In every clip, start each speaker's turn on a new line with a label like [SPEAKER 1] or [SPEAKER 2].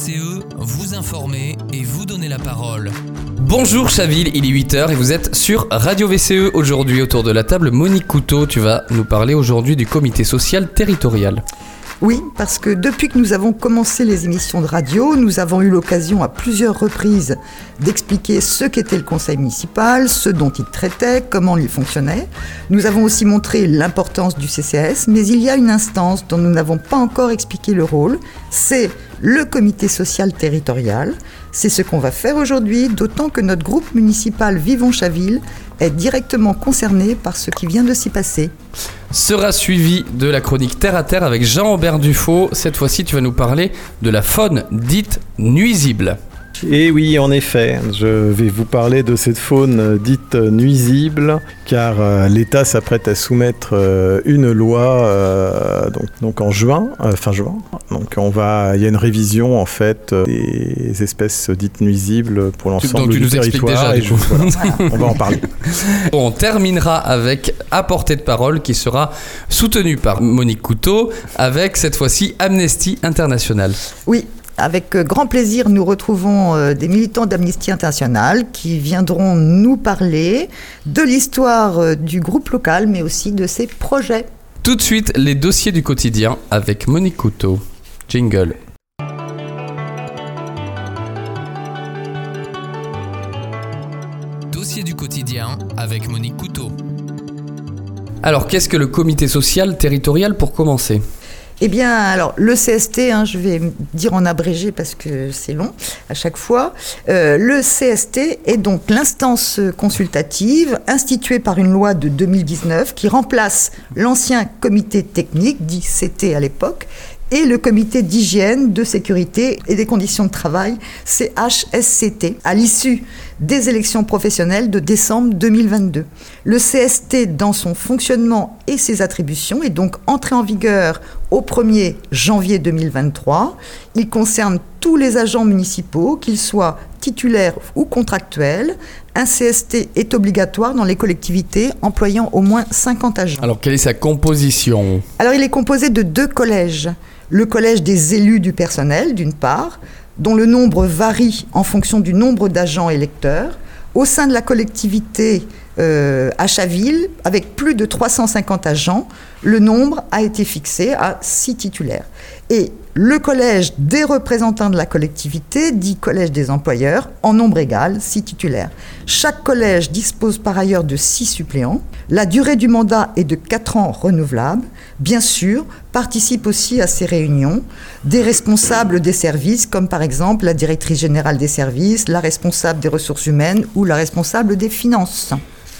[SPEAKER 1] VCE, vous informer et vous donner la parole.
[SPEAKER 2] Bonjour Chaville, il est 8h et vous êtes sur Radio VCE. Aujourd'hui autour de la table, Monique Couteau, tu vas nous parler aujourd'hui du comité social territorial.
[SPEAKER 3] Oui, parce que depuis que nous avons commencé les émissions de radio, nous avons eu l'occasion à plusieurs reprises d'expliquer ce qu'était le conseil municipal, ce dont il traitait, comment il fonctionnait. Nous avons aussi montré l'importance du CCS, mais il y a une instance dont nous n'avons pas encore expliqué le rôle, c'est le comité social territorial. C'est ce qu'on va faire aujourd'hui, d'autant que notre groupe municipal Vivons-Chaville est directement concerné par ce qui vient de s'y passer.
[SPEAKER 2] Sera suivi de la chronique Terre à Terre avec Jean-Aubert Dufaux. Cette fois-ci, tu vas nous parler de la faune dite nuisible.
[SPEAKER 4] Et oui, en effet, je vais vous parler de cette faune dite nuisible, car euh, l'État s'apprête à soumettre euh, une loi euh, donc, donc, en juin, fin juin. Donc on va, il y a une révision en fait des espèces dites nuisibles pour l'ensemble du territoire.
[SPEAKER 2] Déjà,
[SPEAKER 4] on va en parler.
[SPEAKER 2] On terminera avec à portée de parole qui sera soutenu par Monique Couteau avec cette fois-ci Amnesty International.
[SPEAKER 3] Oui, avec euh, grand plaisir, nous retrouvons euh, des militants d'Amnesty International qui viendront nous parler de l'histoire euh, du groupe local, mais aussi de ses projets.
[SPEAKER 2] Tout de suite, les dossiers du quotidien avec Monique Couteau. Jingle.
[SPEAKER 1] Dossier du quotidien avec Monique Couteau.
[SPEAKER 2] Alors, qu'est-ce que le comité social territorial pour commencer?
[SPEAKER 3] Eh bien, alors, le CST, hein, je vais dire en abrégé parce que c'est long à chaque fois. Euh, le CST est donc l'instance consultative instituée par une loi de 2019 qui remplace l'ancien comité technique, dit CT à l'époque, et le comité d'hygiène, de sécurité et des conditions de travail, CHSCT, à l'issue des élections professionnelles de décembre 2022. Le CST, dans son fonctionnement et ses attributions, est donc entré en vigueur au 1er janvier 2023. Il concerne tous les agents municipaux, qu'ils soient titulaires ou contractuels. Un CST est obligatoire dans les collectivités employant au moins 50 agents.
[SPEAKER 2] Alors, quelle est sa composition?
[SPEAKER 3] Alors, il est composé de deux collèges. Le collège des élus du personnel, d'une part, dont le nombre varie en fonction du nombre d'agents électeurs. Au sein de la collectivité euh, avec plus de 350 agents, le nombre a été fixé à 6 titulaires. Le collège des représentants de la collectivité, dit collège des employeurs, en nombre égal, 6 titulaires. Chaque collège dispose par ailleurs de 6 suppléants. La durée du mandat est de 4 ans renouvelable. Bien sûr, participent aussi à ces réunions des responsables des services, comme par exemple la directrice générale des services, la responsable des ressources humaines ou la responsable des finances.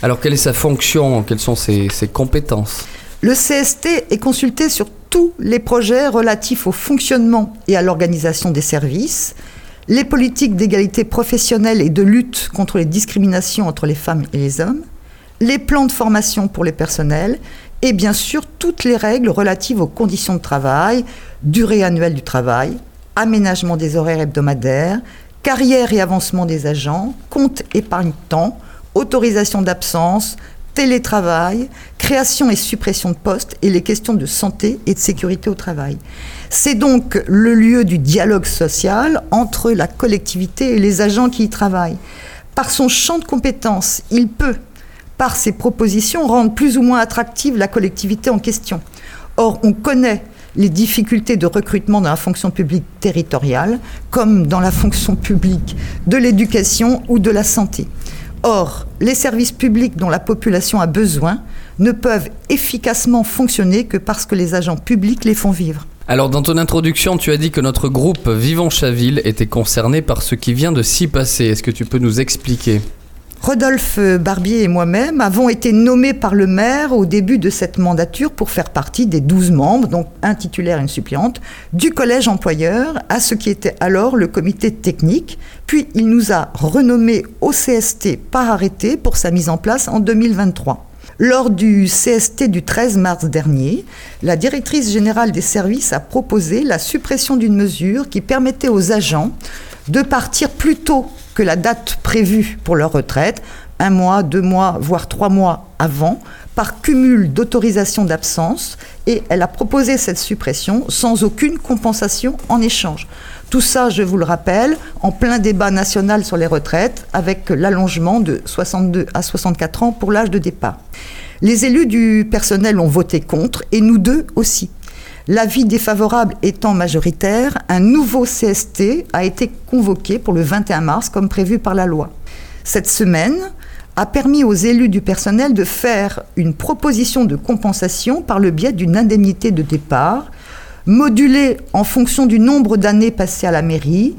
[SPEAKER 2] Alors, quelle est sa fonction? Quelles sont ses, ses compétences?
[SPEAKER 3] Le CST est consulté sur tous les projets relatifs au fonctionnement et à l'organisation des services, les politiques d'égalité professionnelle et de lutte contre les discriminations entre les femmes et les hommes, les plans de formation pour les personnels et bien sûr toutes les règles relatives aux conditions de travail, durée annuelle du travail, aménagement des horaires hebdomadaires, carrière et avancement des agents, compte épargne-temps, autorisation d'absence, télétravail, création et suppression de postes et les questions de santé et de sécurité au travail. C'est donc le lieu du dialogue social entre la collectivité et les agents qui y travaillent. Par son champ de compétences, il peut, par ses propositions, rendre plus ou moins attractive la collectivité en question. Or, on connaît les difficultés de recrutement dans la fonction publique territoriale, comme dans la fonction publique de l'éducation ou de la santé. Or, les services publics dont la population a besoin ne peuvent efficacement fonctionner que parce que les agents publics les font vivre.
[SPEAKER 2] Alors dans ton introduction, tu as dit que notre groupe Vivons Chaville était concerné par ce qui vient de s'y passer. Est-ce que tu peux nous expliquer?
[SPEAKER 3] Rodolphe Barbier et moi-même avons été nommés par le maire au début de cette mandature pour faire partie des 12 membres, donc un titulaire et une suppléante, du collège employeur à ce qui était alors le comité technique. Puis il nous a renommés au CST par arrêté pour sa mise en place en 2023. Lors du CST du 13 mars dernier, la directrice générale des services a proposé la suppression d'une mesure qui permettait aux agents de partir plus tôt que la date prévue pour leur retraite, un mois, deux mois, voire trois mois avant, par cumul d'autorisation d'absence, et elle a proposé cette suppression sans aucune compensation en échange. Tout ça, je vous le rappelle, en plein débat national sur les retraites, avec l'allongement de 62 à 64 ans pour l'âge de départ. Les élus du personnel ont voté contre, et nous deux aussi. L'avis défavorable étant majoritaire, un nouveau CST a été convoqué pour le 21 mars, comme prévu par la loi. Cette semaine a permis aux élus du personnel de faire une proposition de compensation par le biais d'une indemnité de départ, modulée en fonction du nombre d'années passées à la mairie,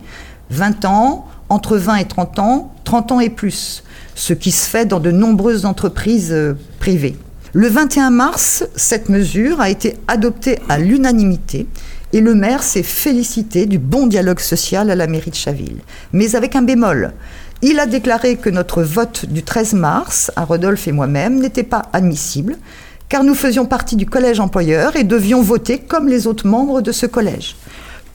[SPEAKER 3] 20 ans, entre 20 et 30 ans, 30 ans et plus, ce qui se fait dans de nombreuses entreprises euh, privées. Le 21 mars, cette mesure a été adoptée à l'unanimité et le maire s'est félicité du bon dialogue social à la mairie de Chaville. Mais avec un bémol. Il a déclaré que notre vote du 13 mars, à Rodolphe et moi-même, n'était pas admissible, car nous faisions partie du collège employeur et devions voter comme les autres membres de ce collège,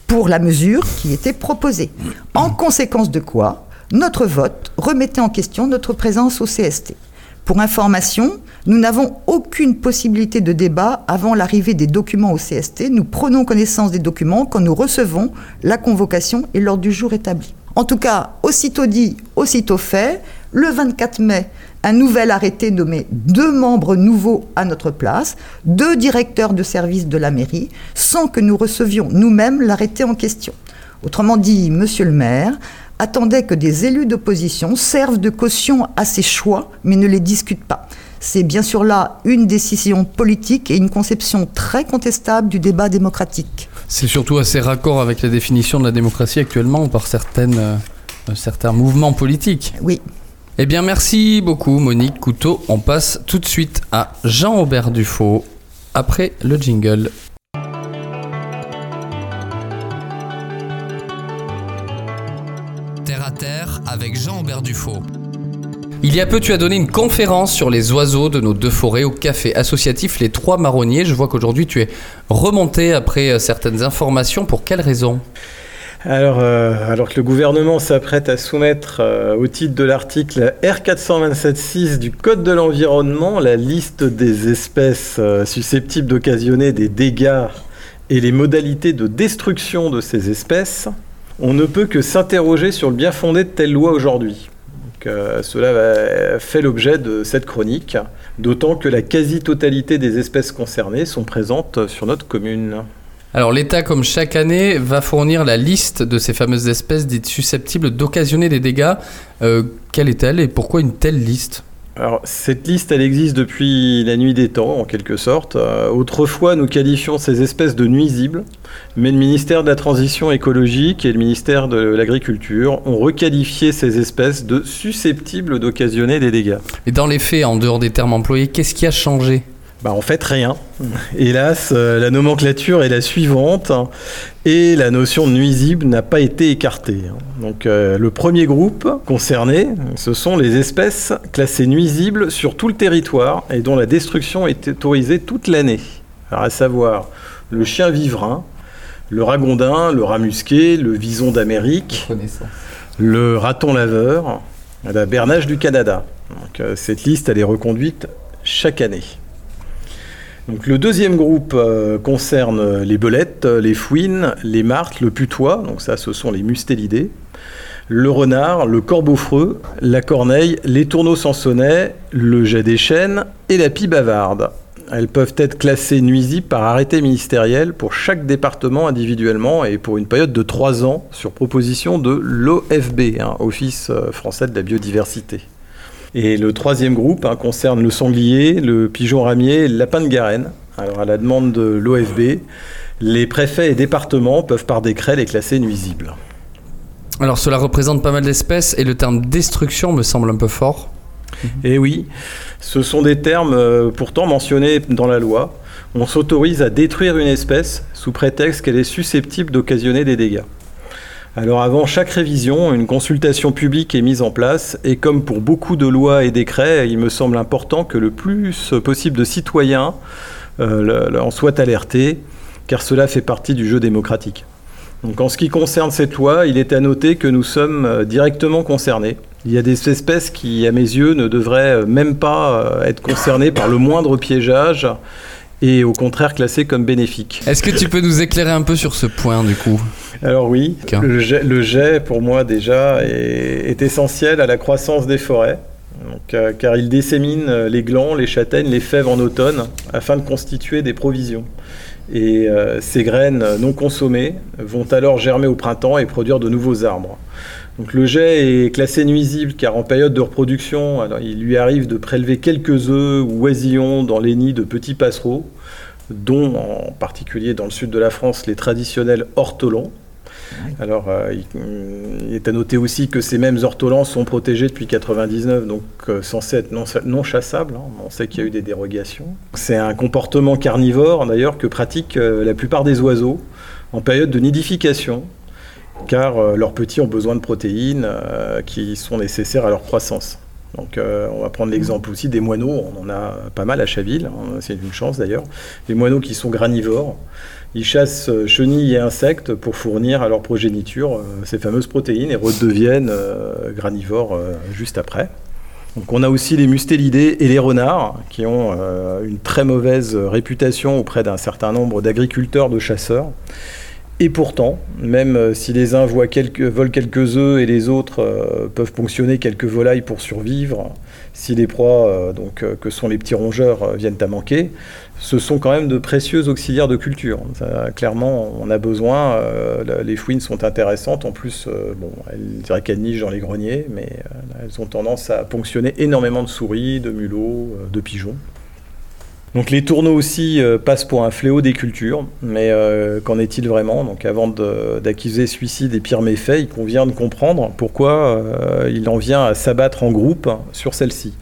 [SPEAKER 3] pour la mesure qui était proposée. En conséquence de quoi, notre vote remettait en question notre présence au CST. Pour information, nous n'avons aucune possibilité de débat avant l'arrivée des documents au CST. Nous prenons connaissance des documents quand nous recevons la convocation et l'ordre du jour établi. En tout cas, aussitôt dit, aussitôt fait, le 24 mai, un nouvel arrêté nommé deux membres nouveaux à notre place, deux directeurs de service de la mairie, sans que nous recevions nous-mêmes l'arrêté en question. Autrement dit, monsieur le maire attendait que des élus d'opposition servent de caution à ses choix, mais ne les discutent pas. C'est bien sûr là une décision politique et une conception très contestable du débat démocratique.
[SPEAKER 2] C'est surtout assez raccord avec la définition de la démocratie actuellement par certaines, euh, certains mouvements politiques.
[SPEAKER 3] Oui.
[SPEAKER 2] Eh bien, merci beaucoup, Monique Couteau. On passe tout de suite à Jean-Aubert Dufaux après le jingle.
[SPEAKER 1] Terre à terre avec Jean-Aubert Dufaux.
[SPEAKER 2] Il y a peu, tu as donné une conférence sur les oiseaux de nos deux forêts au café associatif Les Trois Marronniers. Je vois qu'aujourd'hui tu es remonté après euh, certaines informations. Pour quelles raisons
[SPEAKER 4] alors, euh, alors que le gouvernement s'apprête à soumettre euh, au titre de l'article R427.6 du Code de l'environnement la liste des espèces susceptibles d'occasionner des dégâts et les modalités de destruction de ces espèces, on ne peut que s'interroger sur le bien fondé de telle loi aujourd'hui. Euh, cela fait l'objet de cette chronique, d'autant que la quasi-totalité des espèces concernées sont présentes sur notre commune.
[SPEAKER 2] Alors l'État, comme chaque année, va fournir la liste de ces fameuses espèces dites susceptibles d'occasionner des dégâts. Euh, quelle est-elle et pourquoi une telle liste?
[SPEAKER 4] Alors, cette liste, elle existe depuis la nuit des temps, en quelque sorte. Euh, autrefois, nous qualifions ces espèces de nuisibles, mais le ministère de la Transition écologique et le ministère de l'Agriculture ont requalifié ces espèces de susceptibles d'occasionner des dégâts.
[SPEAKER 2] Et dans les faits, en dehors des termes employés, qu'est-ce qui a changé?
[SPEAKER 4] Bah, en fait, rien. Hélas, euh, la nomenclature est la suivante et la notion de nuisible n'a pas été écartée. Donc, euh, le premier groupe concerné, ce sont les espèces classées nuisibles sur tout le territoire et dont la destruction est autorisée toute l'année. Alors, à savoir le chien vivrin, le ragondin, le rat musqué, le vison d'Amérique, le raton laveur, la bernage du Canada. Donc, euh, cette liste, elle est reconduite chaque année le deuxième groupe euh, concerne les belettes, les fouines, les martres, le putois, donc ça ce sont les mustélidés, le renard, le corbeau-freux, la corneille, les tourneaux sansonnets, le jet des chênes et la pie bavarde. Elles peuvent être classées nuisibles par arrêté ministériel pour chaque département individuellement et pour une période de trois ans sur proposition de l'OFB, hein, Office euh, français de la biodiversité. Et le troisième groupe hein, concerne le sanglier, le pigeon ramier et le lapin de Garenne. Alors à la demande de l'OFB, les préfets et départements peuvent par décret les classer nuisibles.
[SPEAKER 2] Alors cela représente pas mal d'espèces et le terme destruction me semble un peu fort.
[SPEAKER 4] Eh oui, ce sont des termes euh, pourtant mentionnés dans la loi. On s'autorise à détruire une espèce sous prétexte qu'elle est susceptible d'occasionner des dégâts. Alors avant chaque révision, une consultation publique est mise en place et comme pour beaucoup de lois et décrets, il me semble important que le plus possible de citoyens euh, en soient alertés car cela fait partie du jeu démocratique. Donc en ce qui concerne cette loi, il est à noter que nous sommes euh, directement concernés. Il y a des espèces qui, à mes yeux, ne devraient euh, même pas être concernées par le moindre piégeage et au contraire classés comme bénéfiques.
[SPEAKER 2] Est-ce que tu peux nous éclairer un peu sur ce point du coup?
[SPEAKER 4] Alors oui, le jet, le jet, pour moi déjà est, est essentiel à la croissance des forêts. Donc, euh, car il dissémine euh, les glands, les châtaignes, les fèves en automne afin de constituer des provisions. Et euh, ces graines non consommées vont alors germer au printemps et produire de nouveaux arbres. Donc, le jet est classé nuisible car en période de reproduction, alors, il lui arrive de prélever quelques œufs ou oisillons dans les nids de petits passereaux, dont en particulier dans le sud de la France les traditionnels ortolans. Alors, euh, il, est à noter aussi que ces mêmes ortolans sont protégés depuis 99, donc euh, censés être non, chassables. hein. On sait qu'il y a eu des dérogations. C'est un comportement carnivore, d'ailleurs, que pratiquent euh, la plupart des oiseaux en période de nidification, car leurs petits ont besoin de protéines qui sont nécessaires à leur croissance. Donc, on va prendre l'exemple aussi des moineaux. On en a pas mal à Chaville. hein, C'est une chance d'ailleurs. Les moineaux qui sont granivores. Ils chassent euh, chenilles et insectes pour fournir à leur progéniture euh, ces fameuses protéines et redeviennent euh, granivores juste après. Donc on a aussi les mustélidés et les renards qui ont une très mauvaise réputation auprès d'un certain nombre d'agriculteurs, de chasseurs. Et pourtant, même si les uns voient quelques, volent quelques œufs et les autres peuvent ponctionner quelques volailles pour survivre, si les proies donc, que sont les petits rongeurs viennent à manquer, ce sont quand même de précieux auxiliaires de culture. Clairement, on a besoin. euh, les fouines sont intéressantes. En plus, euh, bon, elles qu'elles nichent dans les greniers, mais euh, elles ont tendance à ponctionner énormément de souris, de mulots, de pigeons. Donc les tourneaux aussi euh, passent pour un fléau des cultures, mais euh, qu'en est-il vraiment? Donc avant d'accuser suicide et pires méfaits, il convient de comprendre pourquoi euh, il en vient à s'abattre en groupe sur celle-ci.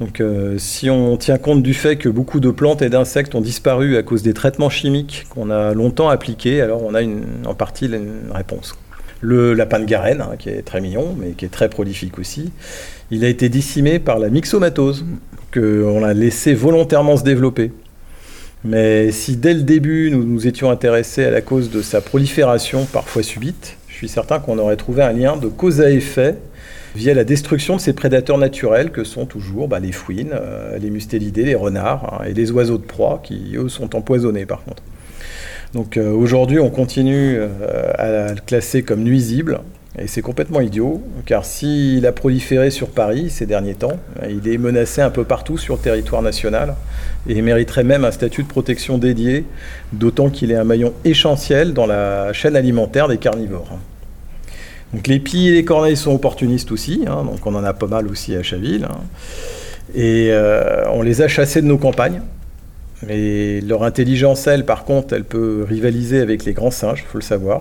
[SPEAKER 4] Donc si on tient compte du fait que beaucoup de plantes et d'insectes ont disparu à cause des traitements chimiques qu'on a longtemps appliqués, alors on a en partie une réponse. Le lapin de Garenne, hein, qui est très mignon, mais qui est très prolifique aussi, il a été décimé par la myxomatose, qu'on a laissé volontairement se développer. Mais si dès le début nous nous étions intéressés à la cause de sa prolifération parfois subite, je suis certain qu'on aurait trouvé un lien de cause à effet via la destruction de ces prédateurs naturels que sont toujours bah, les fouines, euh, les mustélidés, les renards hein, et les oiseaux de proie qui, eux, sont empoisonnés par contre. Donc euh, aujourd'hui, on continue euh, à le classer comme nuisible. Et c'est complètement idiot, car s'il a proliféré sur Paris ces derniers temps, il est menacé un peu partout sur le territoire national et mériterait même un statut de protection dédié, d'autant qu'il est un maillon essentiel dans la chaîne alimentaire des carnivores. Donc les pies et les corneilles sont opportunistes aussi, hein, donc on en a pas mal aussi à Chaville. hein. Et euh, on les a chassés de nos campagnes. Mais leur intelligence, elle, par contre, elle peut rivaliser avec les grands singes, il faut le savoir.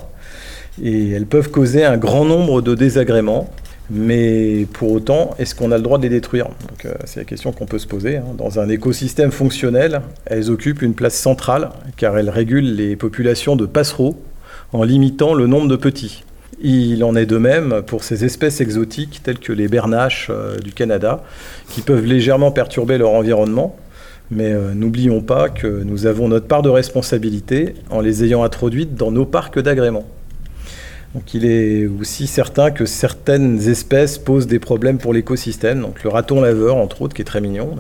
[SPEAKER 4] Et elles peuvent causer un grand nombre de désagréments. Mais pour autant, est-ce qu'on a le droit de les détruire? Euh, C'est la question qu'on peut se poser. hein. Dans un écosystème fonctionnel, elles occupent une place centrale car elles régulent les populations de passereaux en limitant le nombre de petits. Il en est de même pour ces espèces exotiques telles que les bernaches euh, du Canada qui peuvent légèrement perturber leur environnement. Mais euh, n'oublions pas que nous avons notre part de responsabilité en les ayant introduites dans nos parcs d'agrément. Donc il est aussi certain que certaines espèces posent des problèmes pour l'écosystème. Donc le raton laveur, entre autres, qui est très mignon,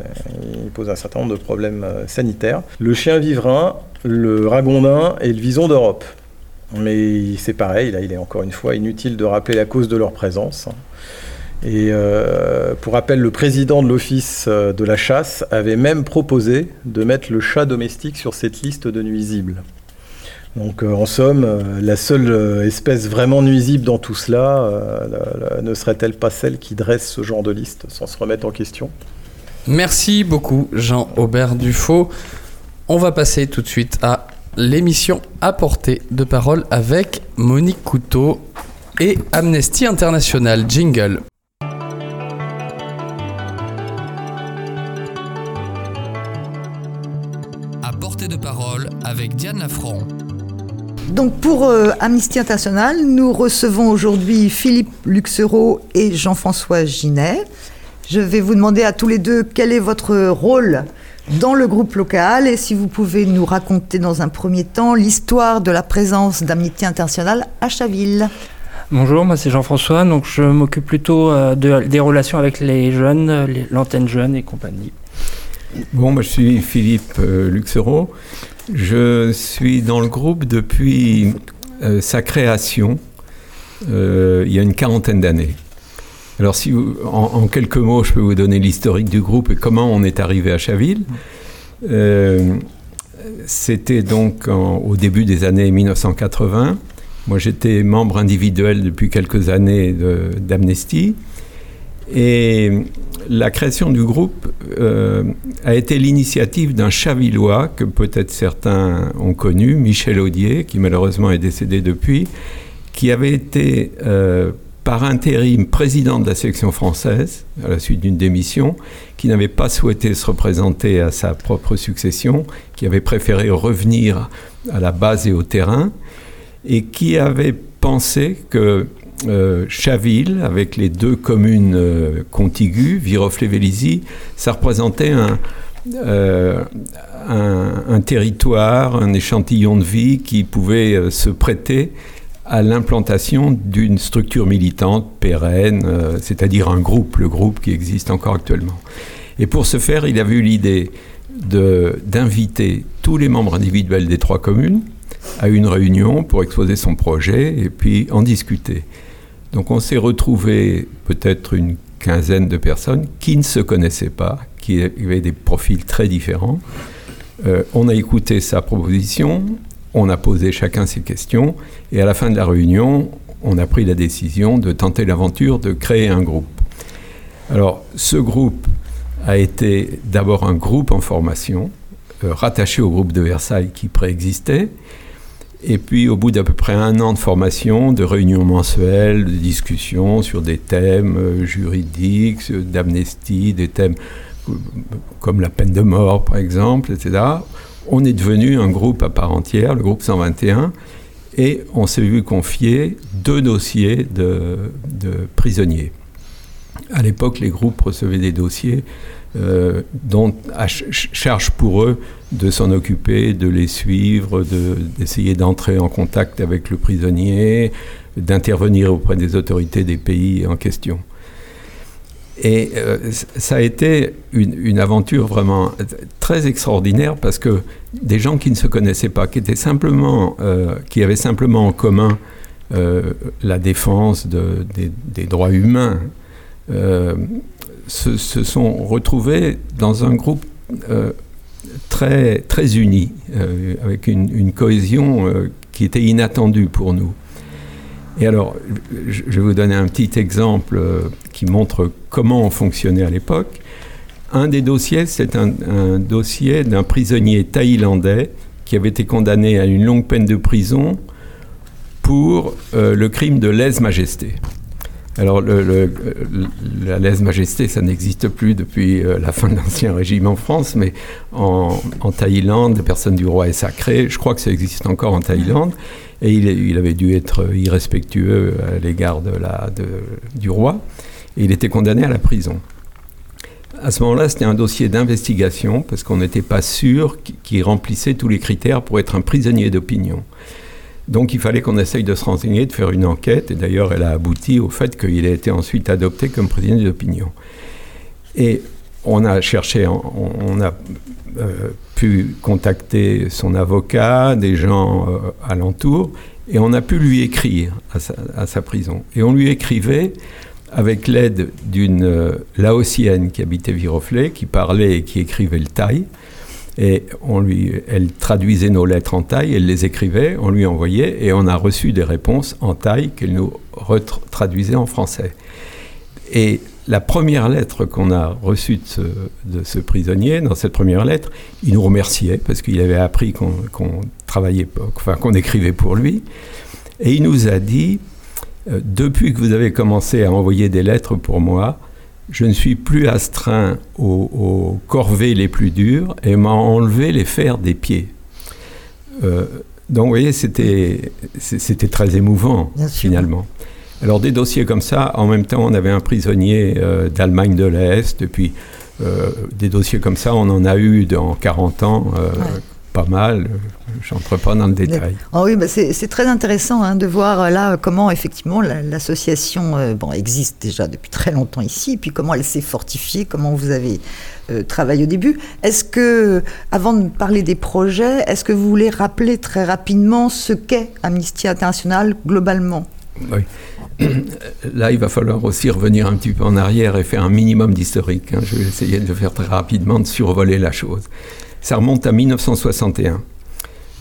[SPEAKER 4] il pose un certain nombre de problèmes euh, sanitaires. Le chien vivrin, le ragondin et le vison d'Europe. Mais c'est pareil, là il est encore une fois inutile de rappeler la cause de leur présence. Et euh, pour rappel, le président de l'Office euh, de la chasse avait même proposé de mettre le chat domestique sur cette liste de nuisibles. Donc euh, en somme, euh, la seule euh, espèce vraiment nuisible dans tout cela euh, la- la- ne serait-elle pas celle qui dresse ce genre de liste sans se remettre en question?
[SPEAKER 2] Merci beaucoup Jean-Aubert Dufaux. On va passer tout de suite à l'émission à portée de parole avec Monique Couteau et Amnesty International. Jingle.
[SPEAKER 1] À portée de parole avec Diane Lafranc.
[SPEAKER 3] Donc pour euh, Amnesty International, nous recevons aujourd'hui Philippe Luxereau et Jean-François Ginet. Je vais vous demander à tous les deux quel est votre rôle dans le groupe local et si vous pouvez nous raconter dans un premier temps l'histoire de la présence d'Amnesty International à Chaville.
[SPEAKER 5] Bonjour, moi c'est Jean-François, donc je m'occupe plutôt euh, de- des relations avec les jeunes, l'antenne jeune et compagnie.
[SPEAKER 6] Bon, moi je suis Philippe euh, Luxereau. Je suis dans le groupe depuis euh, sa création, euh, il y a une quarantaine d'années. Alors, si vous- en, quelques mots, je peux vous donner l'historique du groupe et comment on est arrivé à Chaville. Euh, C'était donc au début des années 1980. Moi, j'étais membre individuel depuis quelques années d'Amnesty. Et la création du groupe euh, a été l'initiative d'un Chavillois que peut-être certains ont connu, Michel Audier, qui malheureusement est décédé depuis, qui avait été euh, par intérim président de la section française à la suite d'une démission, qui n'avait pas souhaité se représenter à sa propre succession, qui avait préféré revenir à la base et au terrain, et qui avait pensé que euh, Chaville, avec les deux communes euh, contiguës, Viroflay-Vélizy, ça représentait un, euh, un, territoire, un échantillon de vie qui pouvait euh, se prêter à l'implantation d'une structure militante pérenne, c'est-à-dire un groupe, le groupe qui existe encore actuellement. Et pour ce faire, il avait eu l'idée d'inviter tous les membres individuels des trois communes à une réunion pour exposer son projet et puis en discuter. Donc on s'est retrouvé peut-être une quinzaine de personnes qui ne se connaissaient pas, qui avaient des profils très différents. Euh, on a écouté sa proposition, on a posé chacun ses questions, et à la fin de la réunion, on a pris la décision de tenter l'aventure de créer un groupe. Alors, ce groupe a été d'abord un groupe en formation, euh, rattaché au groupe de Versailles qui préexistait, et puis au bout d'à peu près un an de formation, de réunions mensuelles, de discussions sur des thèmes euh, juridiques, euh, d'amnistie, des thèmes comme la peine de mort par exemple, etc., on est devenu un groupe à part entière, le groupe 121, et on s'est vu confier deux dossiers de, de prisonniers. À l'époque, les groupes recevaient des dossiers euh, dont charge pour eux de s'en occuper, de les suivre, de- d'essayer d'entrer en contact avec le prisonnier, d'intervenir auprès des autorités des pays en question. Et euh, ça a été une, aventure vraiment très extraordinaire parce que des gens qui ne se connaissaient pas, qui étaient simplement, euh, qui avaient simplement en commun euh, la défense de- des, droits humains, se, sont retrouvés dans un groupe euh, très, uni, euh, avec une, cohésion euh, qui était inattendue pour nous. Et alors, je vais vous donner un petit exemple qui montre comment on fonctionnait à l'époque. Un des dossiers, c'est un, dossier d'un prisonnier thaïlandais qui avait été condamné à une longue peine de prison pour le crime de lèse-majesté. Alors, la lèse-majesté, ça n'existe plus depuis euh, la fin de l'Ancien Régime en France, mais en, Thaïlande, la personne du roi est sacrée. Je crois que ça existe encore en Thaïlande. Et il, avait dû être irrespectueux à l'égard de de- du roi. Et il était condamné à la prison. À ce moment-là, c'était un dossier d'investigation parce qu'on n'était pas sûr qu'il remplissait tous les critères pour être un prisonnier d'opinion. Donc il fallait qu'on essaye de se renseigner, de faire une enquête, et d'ailleurs elle a abouti au fait qu'il a été ensuite adopté comme prisonnier d'opinion. Et on a cherché, on, a euh, pu contacter son avocat, des gens euh, alentours, et on a pu lui écrire à sa, à sa prison. Et on lui écrivait avec l'aide d'une euh, Laotienne qui habitait Viroflay, qui parlait et qui écrivait le thaï. Et elle traduisait nos lettres en thaï, elle les écrivait, on lui envoyait, et on a reçu des réponses en thaï qu'elle nous traduisait en français. Et la première lettre qu'on a reçue de ce, prisonnier, dans cette première lettre, il nous remerciait parce qu'il avait appris qu'on travaillait, qu'on écrivait pour lui, et il nous a dit euh, depuis que vous avez commencé à envoyer des lettres pour moi, je ne suis plus astreint aux, aux corvées les plus dures et m'a enlevé les fers des pieds. Euh, donc, vous voyez, c'était très émouvant, finalement. Alors, des dossiers comme ça, en même temps, on avait un prisonnier euh, d'Allemagne de l'Est, et puis euh, des dossiers comme ça, on en a eu dans 40 ans. euh,
[SPEAKER 3] Ouais.
[SPEAKER 6] Pas mal. J'entre pas dans le détail.
[SPEAKER 3] Ah oui, bah c'est très intéressant hein, de voir euh, là comment effectivement la- l'association euh, bon, existe déjà depuis très longtemps ici, et puis comment elle s'est fortifiée, comment vous avez euh, travaillé au début. Est-ce que, avant de parler des projets, est-ce que vous voulez rappeler très rapidement ce qu'est Amnesty International globalement?
[SPEAKER 6] Oui. Là, il va falloir aussi revenir un petit peu en arrière et faire un minimum d'historique. hein. Je vais essayer de le faire très rapidement, de survoler la chose. Ça remonte à 1961.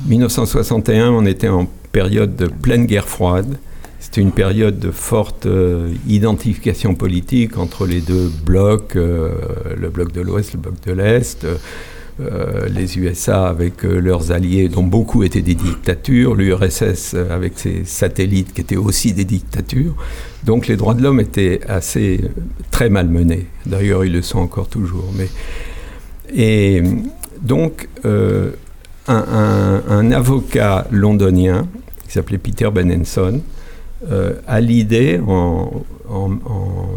[SPEAKER 6] 1961, on était en période de pleine guerre froide. C'était une période de forte euh, identification politique entre les deux blocs, euh, le bloc de l'Ouest, le bloc de l'Est. euh, les USA avec leurs alliés, dont beaucoup étaient des dictatures, l'URSS avec ses satellites qui étaient aussi des dictatures. Donc les droits de l'homme étaient assez très malmenés. D'ailleurs, ils le sont encore toujours. Mais et donc euh, un, avocat londonien qui s'appelait Peter Benenson euh, a l'idée en,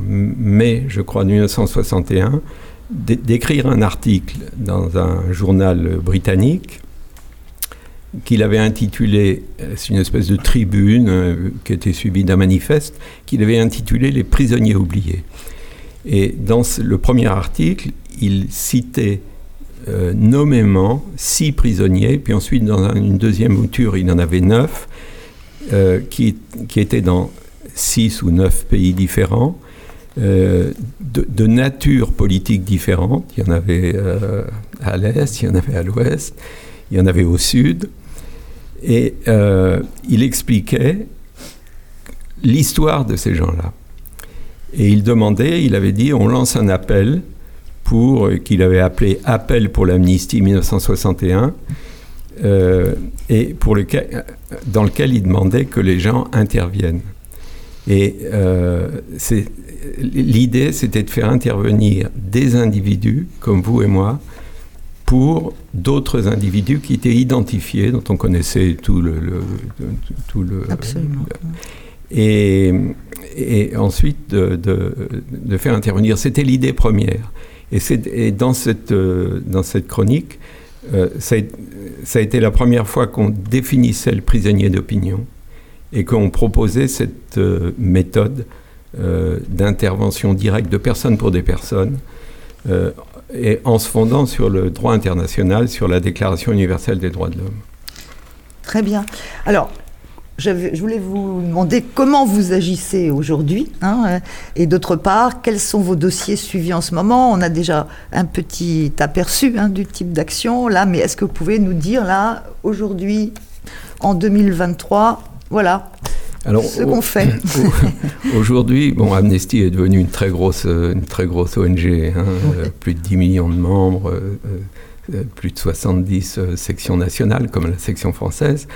[SPEAKER 6] mai, je crois, 1961, d'é- d'écrire un article dans un journal britannique qu'il avait intitulé, euh, c'est une espèce de tribune qui était suivie d'un manifeste, qu'il avait intitulé Les prisonniers oubliés. Et dans le premier article, il citait euh, nommément six prisonniers, puis ensuite dans un- une deuxième mouture, il en avait neuf, euh, qui, qui étaient dans six ou neuf pays différents, euh, de, nature politique différente. Il y en avait à l'est, il y en avait à l'ouest, il y en avait au sud. Et il expliquait l'histoire de ces gens-là. Et il demandait, il avait dit, on lance un appel pour, qu'il avait appelé Appel pour l'amnistie 1961, euh, et pour lequel, dans lequel il demandait que les gens interviennent. Et euh, l'idée, c'était de faire intervenir des individus, comme vous et moi, pour d'autres individus qui étaient identifiés, dont on connaissait tout le, le- tout le,
[SPEAKER 3] Absolument.
[SPEAKER 6] et, et ensuite de, de- de faire intervenir. C'était l'idée première. Et, et dans, cette, euh, dans cette chronique, euh, ça, a, été la première fois qu'on définissait le prisonnier d'opinion et qu'on proposait cette euh, méthode d'intervention directe de personnes pour des personnes, et en se fondant sur le droit international, sur la Déclaration universelle des droits de l'homme.
[SPEAKER 3] Très bien. Alors, je voulais vous demander comment vous agissez aujourd'hui, hein, euh, et d'autre part, quels sont vos dossiers suivis en ce moment? On a déjà un petit aperçu hein, du type d'action là, mais est-ce que vous pouvez nous dire là, aujourd'hui, en 2023, voilà,
[SPEAKER 6] Alors,
[SPEAKER 3] ce qu'on fait?
[SPEAKER 6] au- Aujourd'hui, bon, Amnesty est devenu une très grosse, euh, une très grosse ONG, hein, euh, plus de 10 millions de membres, euh, plus de 70 euh, sections nationales, comme la section française.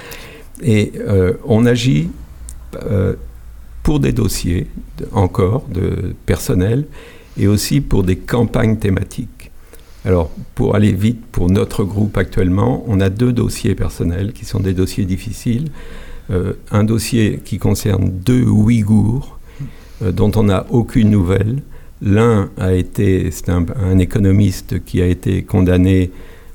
[SPEAKER 6] Et euh, on agit euh, pour des dossiers, encore, de personnel, et aussi pour des campagnes thématiques. Alors, pour aller vite, pour notre groupe actuellement, on a deux dossiers personnels qui sont des dossiers difficiles. Euh, un dossier qui concerne deux Ouïghours dont on n'a aucune nouvelle. L'un a été, c'est un, économiste qui a été condamné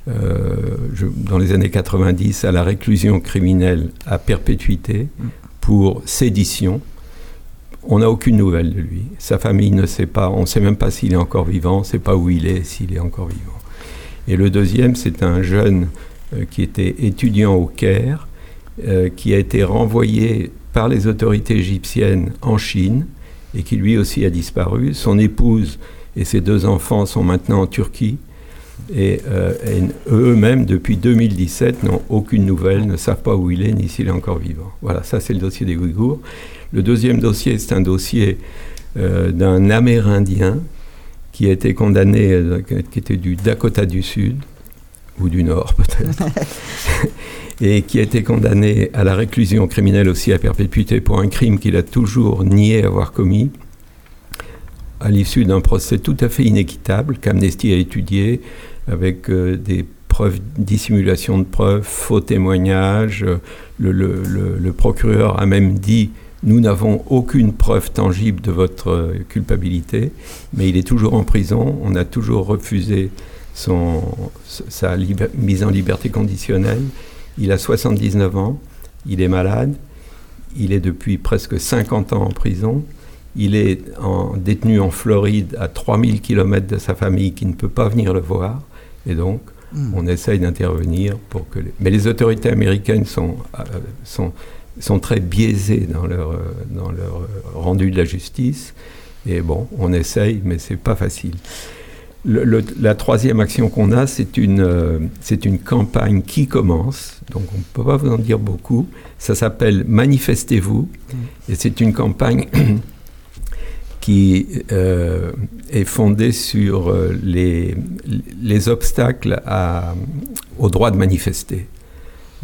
[SPEAKER 6] je- dans les années 90 à la réclusion criminelle à perpétuité pour sédition. On n'a aucune nouvelle de lui. Sa famille ne sait pas, on ne sait même pas s'il est encore vivant, on ne sait pas où il est, s'il est encore vivant. Et le deuxième, c'est un jeune euh, qui était étudiant au Caire, euh, qui a été renvoyé par les autorités égyptiennes en Chine et qui lui aussi a disparu. Son épouse et ses deux enfants sont maintenant en Turquie. Et, euh, et eux-mêmes, depuis 2017, n'ont aucune nouvelle, ne savent pas où il est, ni s'il est encore vivant. Voilà, ça c'est le dossier des Ouïghours. Le deuxième dossier, c'est un dossier euh, d'un Amérindien qui a été condamné, euh, qui était du Dakota du Sud, ou du Nord peut-être, et qui a été condamné à la réclusion criminelle aussi à perpétuité pour un crime qu'il a toujours nié avoir commis, à l'issue d'un procès tout à fait inéquitable qu'Amnesty a étudié avec euh, des preuves, dissimulation de preuves, faux témoignages. le procureur a même dit nous n'avons aucune preuve tangible de votre euh, culpabilité, mais il est toujours en prison. On a toujours refusé son, sa mise en liberté conditionnelle. Il a 79 ans, il est malade, il est depuis presque 50 ans en prison, il est en, détenu en Floride à 3000 km de sa famille qui ne peut pas venir le voir, et donc hmm. on essaye d'intervenir pour que... Les... Mais les autorités américaines sont, euh, sont, sont très biaisées dans leur, euh, dans leur rendu de la justice, et bon, on essaye, mais c'est pas facile la troisième action qu'on a, c'est une, euh, c'est une campagne qui commence, donc on ne peut pas vous en dire beaucoup. Ça s'appelle Manifestez-vous, mm. et c'est une campagne qui euh, est fondée sur euh, les, les obstacles à, au droit de manifester.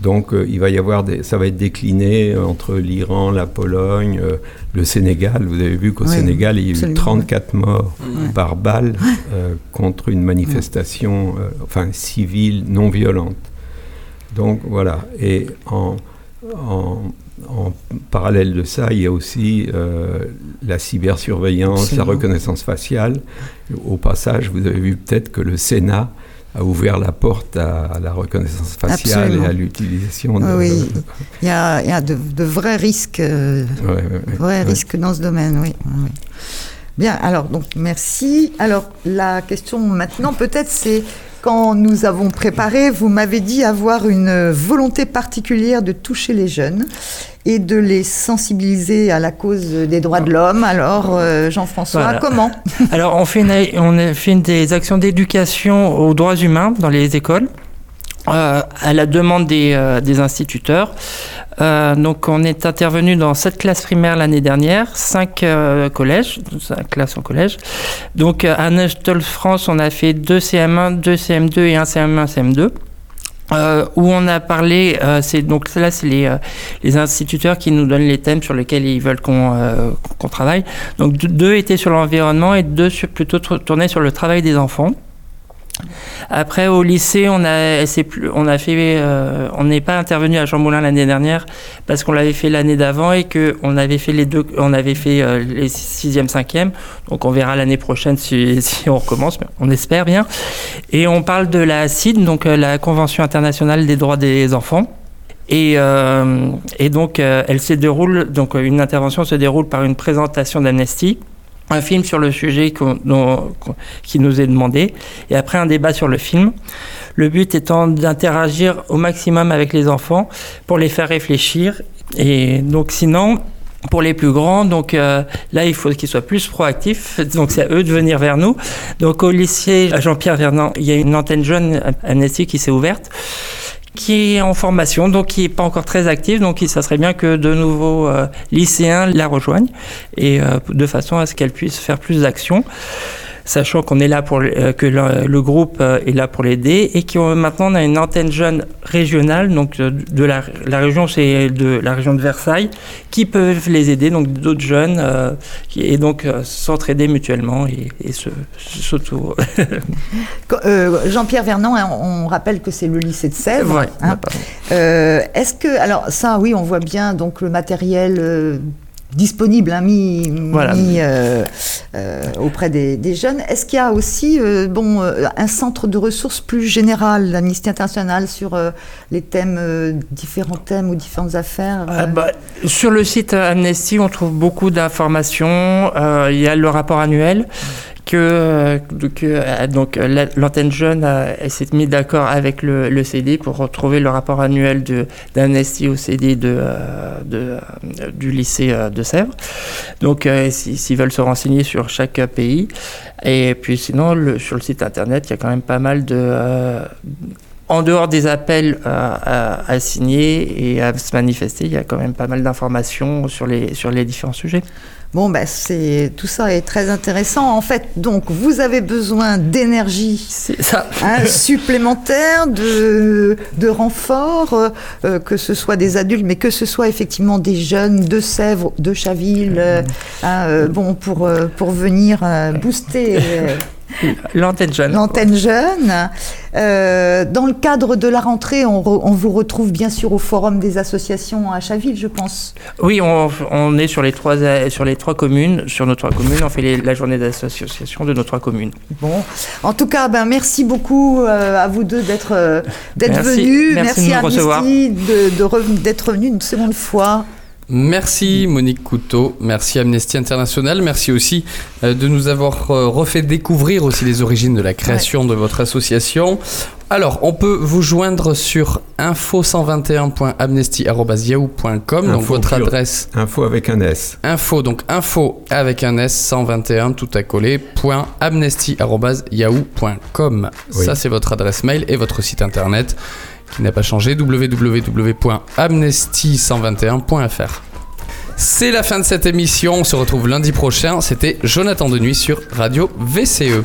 [SPEAKER 6] Donc euh, il va y avoir des, ça va être décliné entre l'Iran, la Pologne, euh, le Sénégal. Vous avez vu qu'au Sénégal, il y a eu 34 morts par balle euh, contre une manifestation enfin, civile non violente. Donc voilà. Et en, en, parallèle de ça, il y a aussi la cybersurveillance, la reconnaissance faciale. Au passage, vous avez vu peut-être que le Sénat a ouvert la porte à, la reconnaissance faciale et à l'utilisation de...
[SPEAKER 3] Oui, il y a, de, vrais risques, euh, vrais risques dans ce domaine, oui. Bien, alors, donc, merci. Alors, la question maintenant, peut-être, c'est quand nous avons préparé, vous m'avez dit avoir une volonté particulière de toucher les jeunes et de les sensibiliser à la cause des droits de l'homme. Alors, euh, Jean-François, comment?
[SPEAKER 5] Alors, on fait, une, on fait des actions d'éducation aux droits humains dans les écoles. Euh, à la demande des, euh, des instituteurs. Euh, donc, on est intervenu dans sept classes primaires l'année dernière, cinq collèges, cinq classes en collège. Donc, à Neuchâtel France, on a fait deux CM1, deux CM2 et un CM1, CM2. Euh, où on a parlé, euh, c'est donc là c'est les, euh, les instituteurs qui nous donnent les thèmes sur lesquels ils veulent qu'on qu'on travaille. Donc deux étaient sur l'environnement et deux sur, plutôt tournés sur le travail des enfants. Après, au lycée, on a, plus, on a fait, euh, on n'est pas intervenu à Jean Moulin l'année dernière parce qu'on l'avait fait l'année d'avant et que on avait fait les deux, on avait fait euh, les sixième, cinquième. Donc, on verra l'année prochaine si, on recommence, mais on espère bien. Et on parle de la CID, donc euh, la Convention internationale des droits des enfants. Et, et donc, elle se déroule, donc une intervention se déroule par une présentation d'Amnesty un film sur le sujet qui nous est demandé, et après un débat sur le film. Le but étant d'interagir au maximum avec les enfants pour les faire réfléchir. Et donc sinon, pour les plus grands, donc euh, là, il faut qu'ils soient plus proactifs. Donc c'est à eux de venir vers nous. Donc au lycée Jean-Pierre Vernant, il y a une antenne jeune Amnesty qui s'est ouverte qui est en formation, donc qui n'est pas encore très active, donc ça serait bien que de nouveaux euh, lycéens la rejoignent, et euh, de façon à ce qu'elle puisse faire plus d'actions sachant qu'on est là pour euh, que le, groupe euh, est là pour l'aider et qui maintenant on a une antenne jeune régionale donc euh, de la, région c'est de la région de Versailles qui peuvent les aider donc d'autres jeunes et donc s'entraider mutuellement et, et se,
[SPEAKER 3] Jean-Pierre Vernon, hein, on rappelle que c'est le lycée de Sèvres. Hein. Est-ce que alors ça oui on voit bien donc le matériel disponible, hein, mis, euh, euh, auprès des, jeunes. Est-ce qu'il y a aussi euh, bon, un centre de ressources plus général, l'Amnesty International, sur les thèmes, différents thèmes ou différentes affaires
[SPEAKER 5] ah bah, Sur le site Amnesty, on trouve beaucoup d'informations. Il y a le rapport annuel que, euh, euh, donc l'antenne jeune s'est mise d'accord avec le, CD pour retrouver le rapport annuel d'Amnesty au CD euh, du lycée de Sèvres. Donc s'ils veulent se renseigner sur chaque pays. Et puis sinon, sur le site internet, il y a quand même pas mal de en dehors des appels à, signer et à se manifester, il y a quand même pas mal d'informations sur les différents sujets.
[SPEAKER 3] Bon, ben, c'est tout ça est très intéressant. En fait, donc, vous avez besoin d'énergie hein, supplémentaire, de, de renfort, euh, euh, que ce soit des adultes, mais que ce soit effectivement des jeunes de Sèvres, de Chaville, euh, hein, bon, pour, pour venir booster.
[SPEAKER 5] L'antenne jeune.
[SPEAKER 3] L'antenne jeune. Euh, dans le cadre de la rentrée, on, re- on vous retrouve bien sûr au forum des associations à Chaville, je pense.
[SPEAKER 5] Oui, on, on est sur les trois sur les trois communes. Sur nos trois communes, on fait les- la journée d'association de nos trois communes.
[SPEAKER 3] Bon, en tout cas, ben merci beaucoup euh, à vous deux d'être euh, d'être
[SPEAKER 5] Merci.
[SPEAKER 3] venus.
[SPEAKER 5] Merci nous
[SPEAKER 3] à
[SPEAKER 5] recevoir.
[SPEAKER 3] Amnesty de, de reven- d'être venu une seconde fois.
[SPEAKER 2] Merci Monique Couteau, merci Amnesty International, merci aussi euh, de nous avoir euh, refait découvrir aussi les origines de la création de votre association. Alors, on peut vous joindre sur info121.amnesty.yahoo.com, donc votre
[SPEAKER 6] pure.
[SPEAKER 2] adresse
[SPEAKER 6] Info avec un S.
[SPEAKER 2] info, donc info avec un S 121 tout à coller, point amnesty.yahoo.com.
[SPEAKER 6] Oui.
[SPEAKER 2] Ça, c'est votre adresse mail et votre site internet qui n'a pas changé, www.amnesty121.fr. C'est la fin de cette émission, on se retrouve lundi prochain. C'était Jonathan Denuy sur Radio VCE.